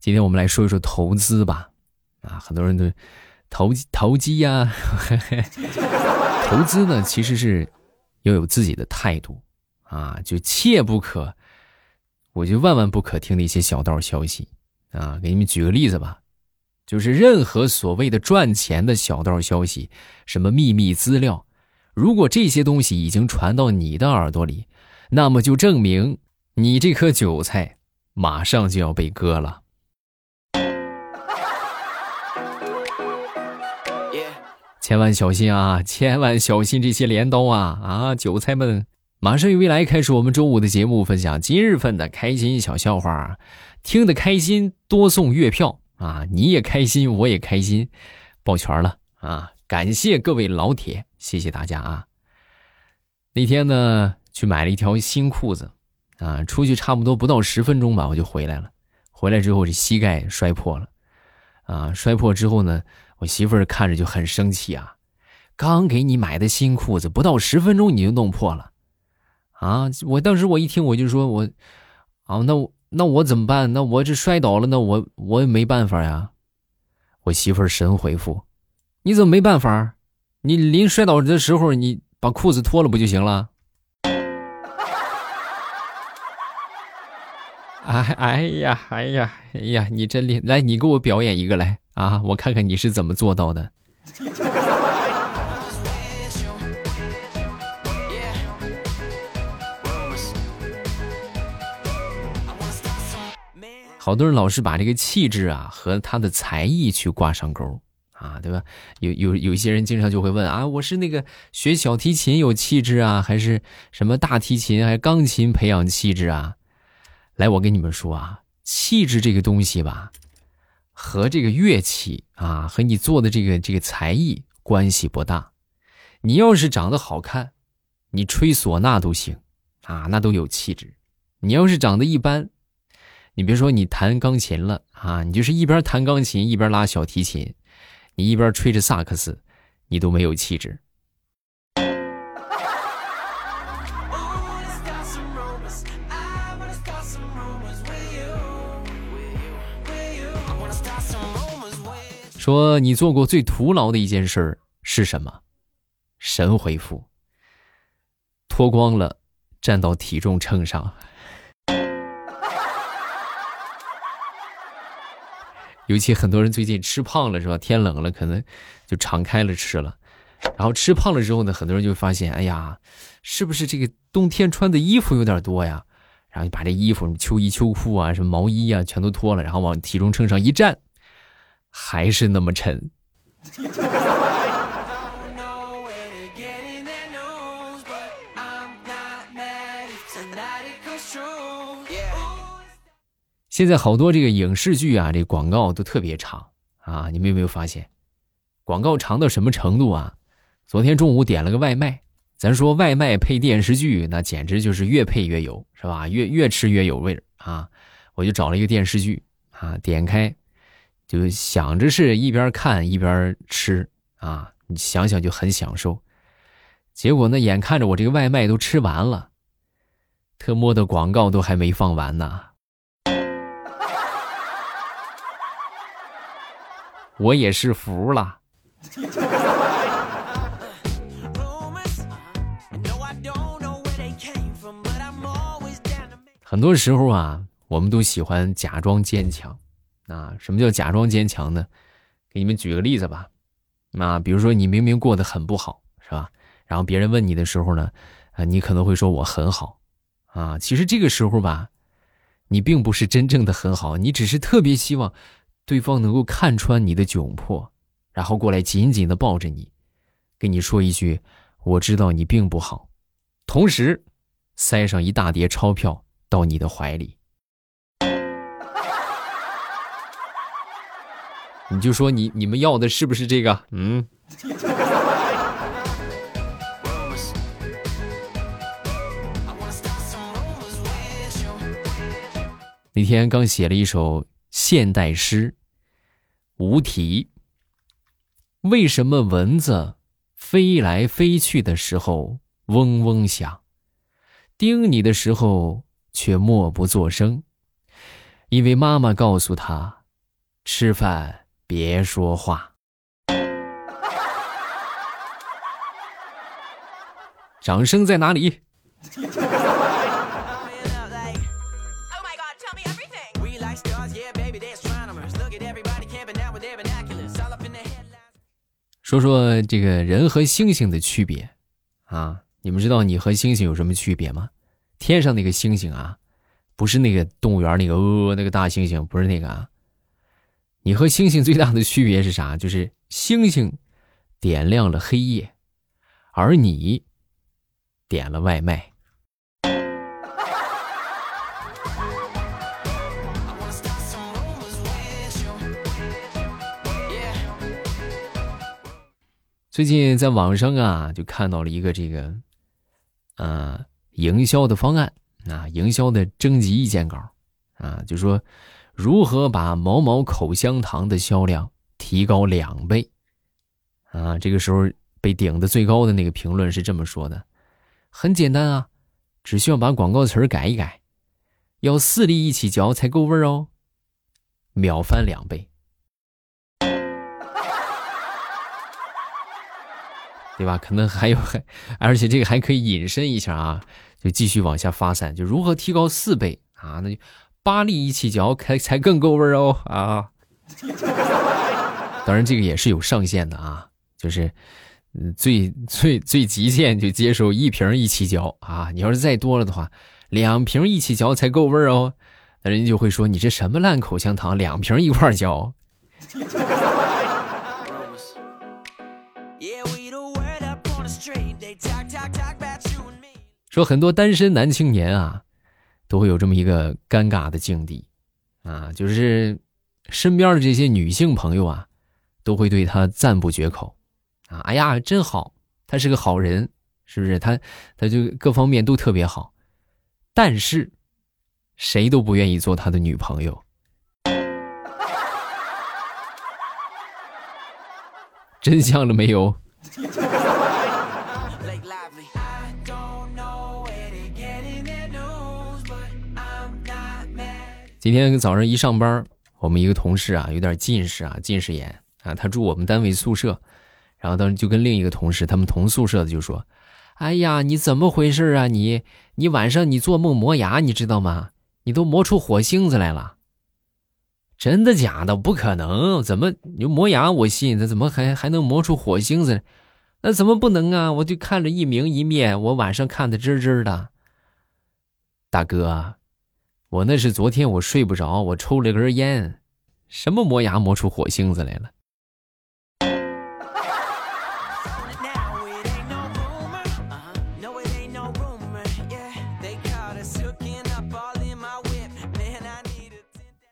今天我们来说一说投资吧。啊，很多人都投投机呀，投资呢其实是要有自己的态度啊，就切不可，我就万万不可听的一些小道消息啊。给你们举个例子吧，就是任何所谓的赚钱的小道消息，什么秘密资料，如果这些东西已经传到你的耳朵里，那么就证明你这颗韭菜马上就要被割了。千万小心啊！千万小心这些镰刀啊！啊，韭菜们，马上与未来开始我们周五的节目，分享今日份的开心小笑话，听得开心多送月票啊！你也开心，我也开心，抱拳了啊！感谢各位老铁，谢谢大家啊！那天呢，去买了一条新裤子啊，出去差不多不到十分钟吧，我就回来了。回来之后，这膝盖摔破了啊！摔破之后呢？我媳妇儿看着就很生气啊！刚给你买的新裤子，不到十分钟你就弄破了，啊！我当时我一听我就说我，啊，那我那我怎么办？那我这摔倒了，那我我也没办法呀。我媳妇儿神回复：你怎么没办法？你临摔倒的时候，你把裤子脱了不就行了？哎哎呀哎呀哎呀！你真厉害，来，你给我表演一个来。啊，我看看你是怎么做到的。好多人老是把这个气质啊和他的才艺去挂上钩啊，对吧？有有有一些人经常就会问啊，我是那个学小提琴有气质啊，还是什么大提琴还是钢琴培养气质啊？来，我跟你们说啊，气质这个东西吧。和这个乐器啊，和你做的这个这个才艺关系不大。你要是长得好看，你吹唢呐都行啊，那都有气质。你要是长得一般，你别说你弹钢琴了啊，你就是一边弹钢琴一边拉小提琴，你一边吹着萨克斯，你都没有气质。说你做过最徒劳的一件事是什么？神回复：脱光了站到体重秤上。尤其很多人最近吃胖了是吧？天冷了可能就敞开了吃了，然后吃胖了之后呢，很多人就发现，哎呀，是不是这个冬天穿的衣服有点多呀？然后就把这衣服什么、秋衣秋裤啊、什么毛衣啊全都脱了，然后往体重秤上一站。还是那么沉。现在好多这个影视剧啊，这广告都特别长啊！你们有没有发现，广告长到什么程度啊？昨天中午点了个外卖，咱说外卖配电视剧，那简直就是越配越有，是吧？越越吃越有味儿啊！我就找了一个电视剧啊，点开。就想着是一边看一边吃啊，你想想就很享受。结果呢，眼看着我这个外卖都吃完了，特么的广告都还没放完呢，我也是服了。很多时候啊，我们都喜欢假装坚强。啊，什么叫假装坚强呢？给你们举个例子吧。啊，比如说你明明过得很不好，是吧？然后别人问你的时候呢，啊，你可能会说我很好。啊，其实这个时候吧，你并不是真正的很好，你只是特别希望对方能够看穿你的窘迫，然后过来紧紧的抱着你，跟你说一句“我知道你并不好”，同时塞上一大叠钞票到你的怀里。你就说你你们要的是不是这个？嗯。那天刚写了一首现代诗，无题。为什么蚊子飞来飞去的时候嗡嗡响，叮你的时候却默不作声？因为妈妈告诉他，吃饭别说话。掌声在哪里？说说这个人和星星的区别啊？你们知道你和星星有什么区别吗？天上那个星星啊，不是那个动物园那个呃那个大猩猩，不是那个啊。你和星星最大的区别是啥？就是星星点亮了黑夜，而你点了外卖。最近在网上啊，就看到了一个这个，呃，营销的方案啊，营销的征集意见稿啊，就说如何把某某口香糖的销量提高两倍啊。这个时候被顶的最高的那个评论是这么说的：很简单啊，只需要把广告词改一改，要四粒一起嚼才够味儿哦，秒翻两倍。对吧？可能还有还，而且这个还可以引申一下啊，就继续往下发散，就如何提高四倍啊？那就八粒一起嚼，才才更够味哦啊！当然，这个也是有上限的啊，就是嗯，最最最极限就接受一瓶一起嚼啊。你要是再多了的话，两瓶一起嚼才够味哦。那人家就会说你这什么烂口香糖，两瓶一块嚼。说很多单身男青年啊，都会有这么一个尴尬的境地，啊，就是身边的这些女性朋友啊，都会对他赞不绝口，啊，哎呀，真好，他是个好人，是不是？他他就各方面都特别好，但是谁都不愿意做他的女朋友。真相了没有？今天早上一上班，我们一个同事啊，有点近视啊，近视眼啊，他住我们单位宿舍，然后当时就跟另一个同事，他们同宿舍的就说：“哎呀，你怎么回事啊？你你晚上你做梦磨牙，你知道吗？你都磨出火星子来了。”真的假的？不可能！怎么你磨牙我信，他怎么还还能磨出火星子？那怎么不能啊？我就看着一明一灭，我晚上看的真真的。大哥。我那是昨天我睡不着，我抽了根烟，什么磨牙磨出火星子来了。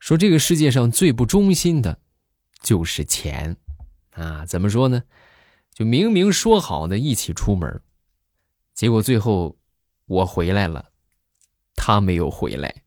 说这个世界上最不忠心的，就是钱，啊，怎么说呢？就明明说好的一起出门，结果最后我回来了，他没有回来。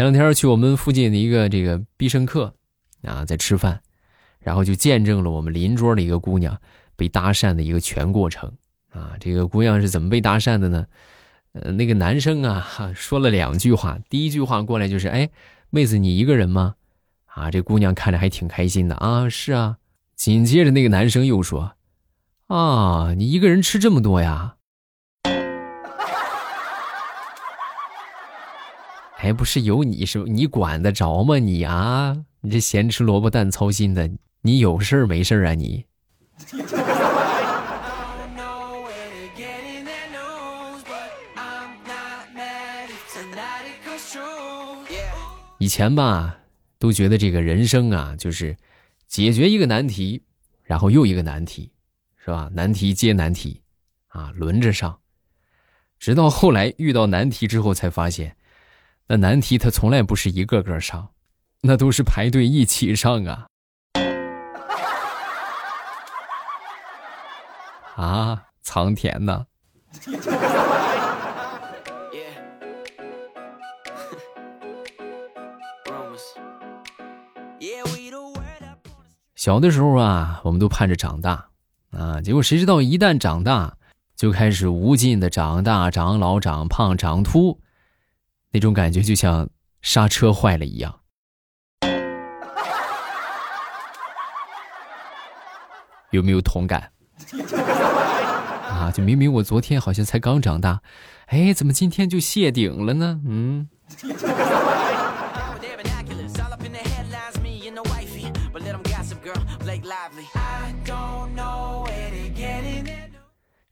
前两天去我们附近的一个这个必胜客，啊，在吃饭，然后就见证了我们邻桌的一个姑娘被搭讪的一个全过程。啊，这个姑娘是怎么被搭讪的呢？呃，那个男生啊，说了两句话，第一句话过来就是：“哎，妹子，你一个人吗？”啊，这姑娘看着还挺开心的啊，是啊。紧接着那个男生又说：“啊，你一个人吃这么多呀？”还不是有你，是你管得着吗？你啊，你这咸吃萝卜淡操心的，你有事儿没事儿啊？你。以前吧，都觉得这个人生啊，就是解决一个难题，然后又一个难题，是吧？难题接难题，啊，轮着上。直到后来遇到难题之后，才发现。那难题他从来不是一个个上，那都是排队一起上啊！啊，苍田呐！小的时候啊，我们都盼着长大啊，结果谁知道一旦长大，就开始无尽的长大、长老、长胖、长秃，那种感觉就像刹车坏了一样。有没有同感？啊，就明明我昨天好像才刚长大，哎，怎么今天就谢顶了呢？嗯。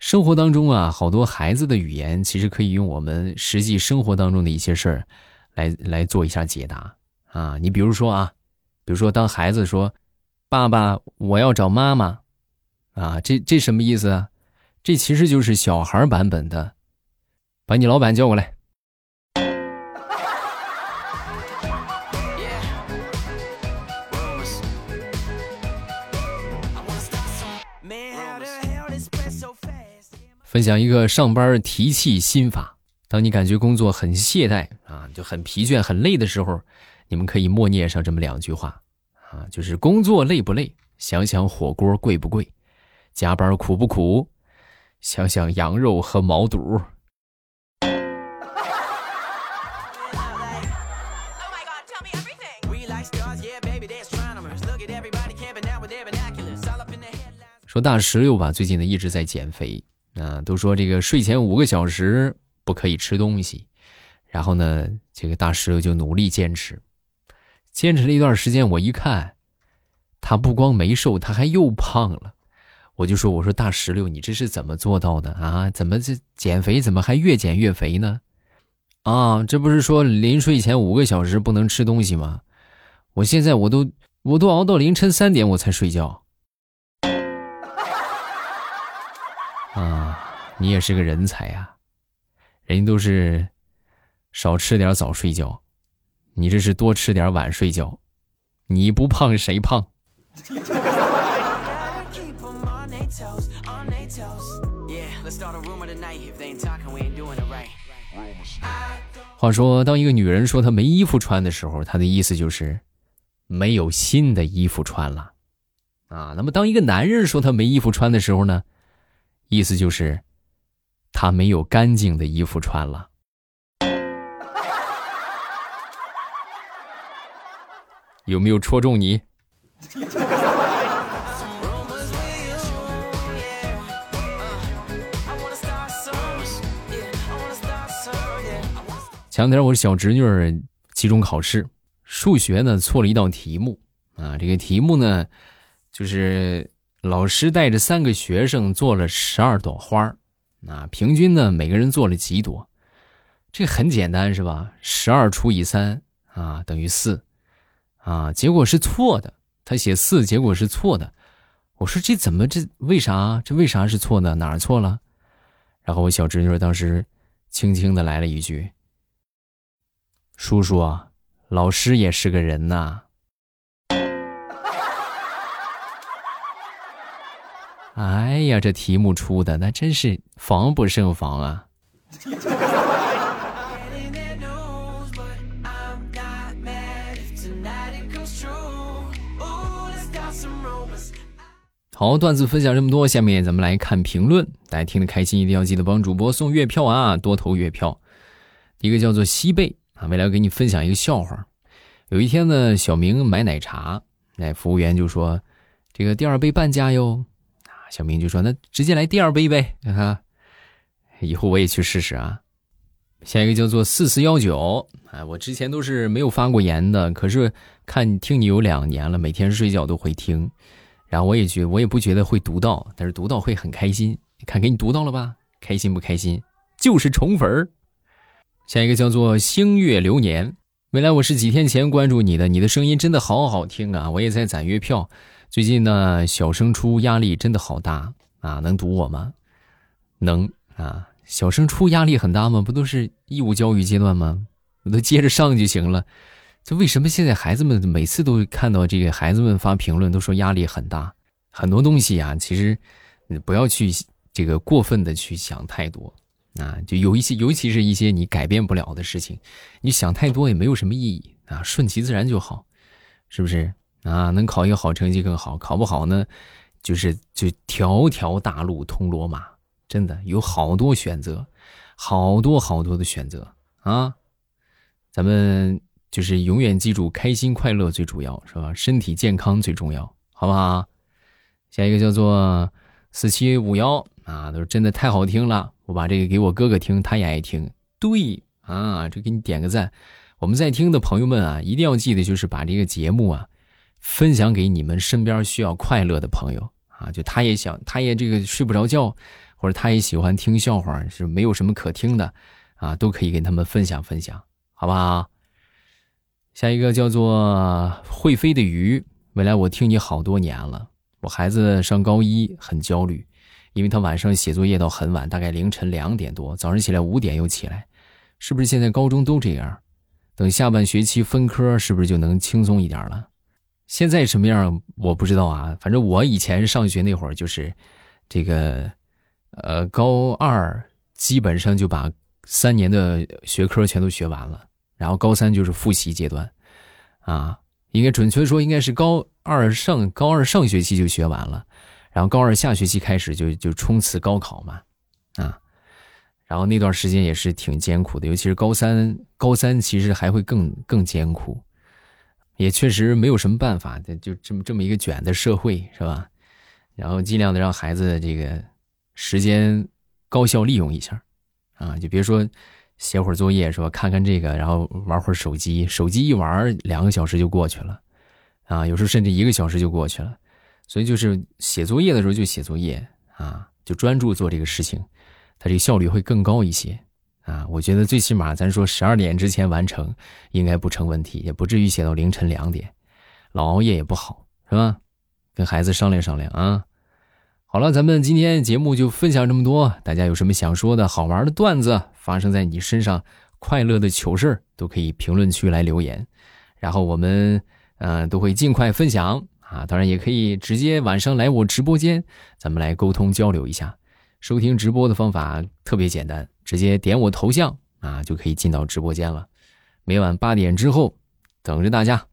生活当中啊，好多孩子的语言其实可以用我们实际生活当中的一些事儿来来做一下解答啊。你比如说啊，比如说当孩子说：“爸爸，我要找妈妈。”啊，这这什么意思啊？这其实就是小孩版本的，把你老板叫过来。分享一个上班提气心法：当你感觉工作很懈怠啊，就很疲倦、很累的时候，你们可以默念上这么两句话啊，就是工作累不累？想想火锅贵不贵？加班苦不苦？想想羊肉和毛肚。说大石榴吧，最近呢一直在减肥。啊，都说这个睡前五个小时不可以吃东西，然后呢，这个大石榴就努力坚持，坚持了一段时间，我一看，他不光没瘦，他还又胖了。我就说，我说大石榴，你这是怎么做到的啊？怎么这减肥怎么还越减越肥呢？啊，这不是说临睡前五个小时不能吃东西吗？我现在我都我都熬到凌晨三点我才睡觉。啊，你也是个人才呀！人家都是少吃点早睡觉，你这是多吃点晚睡觉。你不胖谁胖？话说，当一个女人说她没衣服穿的时候，她的意思就是没有新的衣服穿了。啊，那么当一个男人说他没衣服穿的时候呢？意思就是，他没有干净的衣服穿了。有没有戳中你？前两天我小侄女期中考试，数学呢错了一道题目啊，这个题目呢就是。老师带着三个学生做了十二朵花啊，平均呢每个人做了几朵？这很简单是吧？十二除以三啊等于四，啊结果是错的，他写四，结果是错的。我说这怎么这为啥？这为啥是错的？哪儿错了？然后我小侄女当时轻轻的来了一句：“叔叔啊，老师也是个人呐。”哎呀，这题目出的那真是防不胜防啊！好，段子分享这么多，下面咱们来看评论。大家听得开心，一定要记得帮主播送月票啊，多投月票。一个叫做西贝啊，未来给你分享一个笑话。有一天呢，小明买奶茶，那服务员就说：“这个第二杯半价哟。”小明就说：“那直接来第二杯呗，哈，以后我也去试试啊。”下一个叫做四四幺九，哎，我之前都是没有发过言的，可是看听你有两年了，每天睡觉都会听，然后我也觉我也不觉得会读到，但是读到会很开心。看给你读到了吧？开心不开心？就是宠粉儿。下一个叫做星月流年，未来我是几天前关注你的，你的声音真的好好听啊！我也在攒月票。最近呢，小升初压力真的好大啊！能读我吗？能啊！小升初压力很大吗？不都是义务教育阶段吗？我都接着上就行了。这为什么现在孩子们每次都看到这个孩子们发评论都说压力很大？很多东西啊，其实你不要去这个过分的去想太多啊！就有一些，尤其是一些你改变不了的事情，你想太多也没有什么意义啊！顺其自然就好，是不是？啊，能考一个好成绩更好，考不好呢，就是就条条大路通罗马，真的有好多选择，好多好多的选择啊！咱们就是永远记住，开心快乐最主要，是吧？身体健康最重要，好不好？下一个叫做四七五幺啊，都是真的太好听了，我把这个给我哥哥听，他也爱听。对啊，这给你点个赞。我们在听的朋友们啊，一定要记得，就是把这个节目啊，分享给你们身边需要快乐的朋友啊。就他也想，他也这个睡不着觉，或者他也喜欢听笑话，是没有什么可听的啊，都可以跟他们分享分享，好不好？下一个叫做会飞的鱼，未来我听你好多年了。我孩子上高一，很焦虑，因为他晚上写作业到很晚，大概凌晨两点多，早上起来五点又起来，是不是现在高中都这样？等下半学期分科，是不是就能轻松一点了？现在什么样我不知道啊。反正我以前上学那会儿，就是这个，呃，高二基本上就把三年的学科全都学完了，然后高三就是复习阶段，啊，应该准确说应该是高二上高二上学期就学完了，然后高二下学期开始就就冲刺高考嘛，啊。然后那段时间也是挺艰苦的，尤其是高三，高三其实还会更更艰苦，也确实没有什么办法，就这么这么一个卷的社会，是吧？然后尽量的让孩子这个时间高效利用一下，啊，就别说写会儿作业是吧？看看这个，然后玩会儿手机，手机一玩两个小时就过去了，啊，有时候甚至一个小时就过去了，所以就是写作业的时候就写作业啊，就专注做这个事情。它这个效率会更高一些，啊，我觉得最起码咱说十二点之前完成，应该不成问题，也不至于写到凌晨两点，老熬夜也不好，是吧？跟孩子商量商量啊。好了，咱们今天节目就分享这么多，大家有什么想说的好玩的段子，发生在你身上快乐的糗事都可以评论区来留言，然后我们嗯都会尽快分享啊。当然也可以直接晚上来我直播间，咱们来沟通交流一下。收听直播的方法特别简单，直接点我头像啊，就可以进到直播间了。每晚八点之后，等着大家。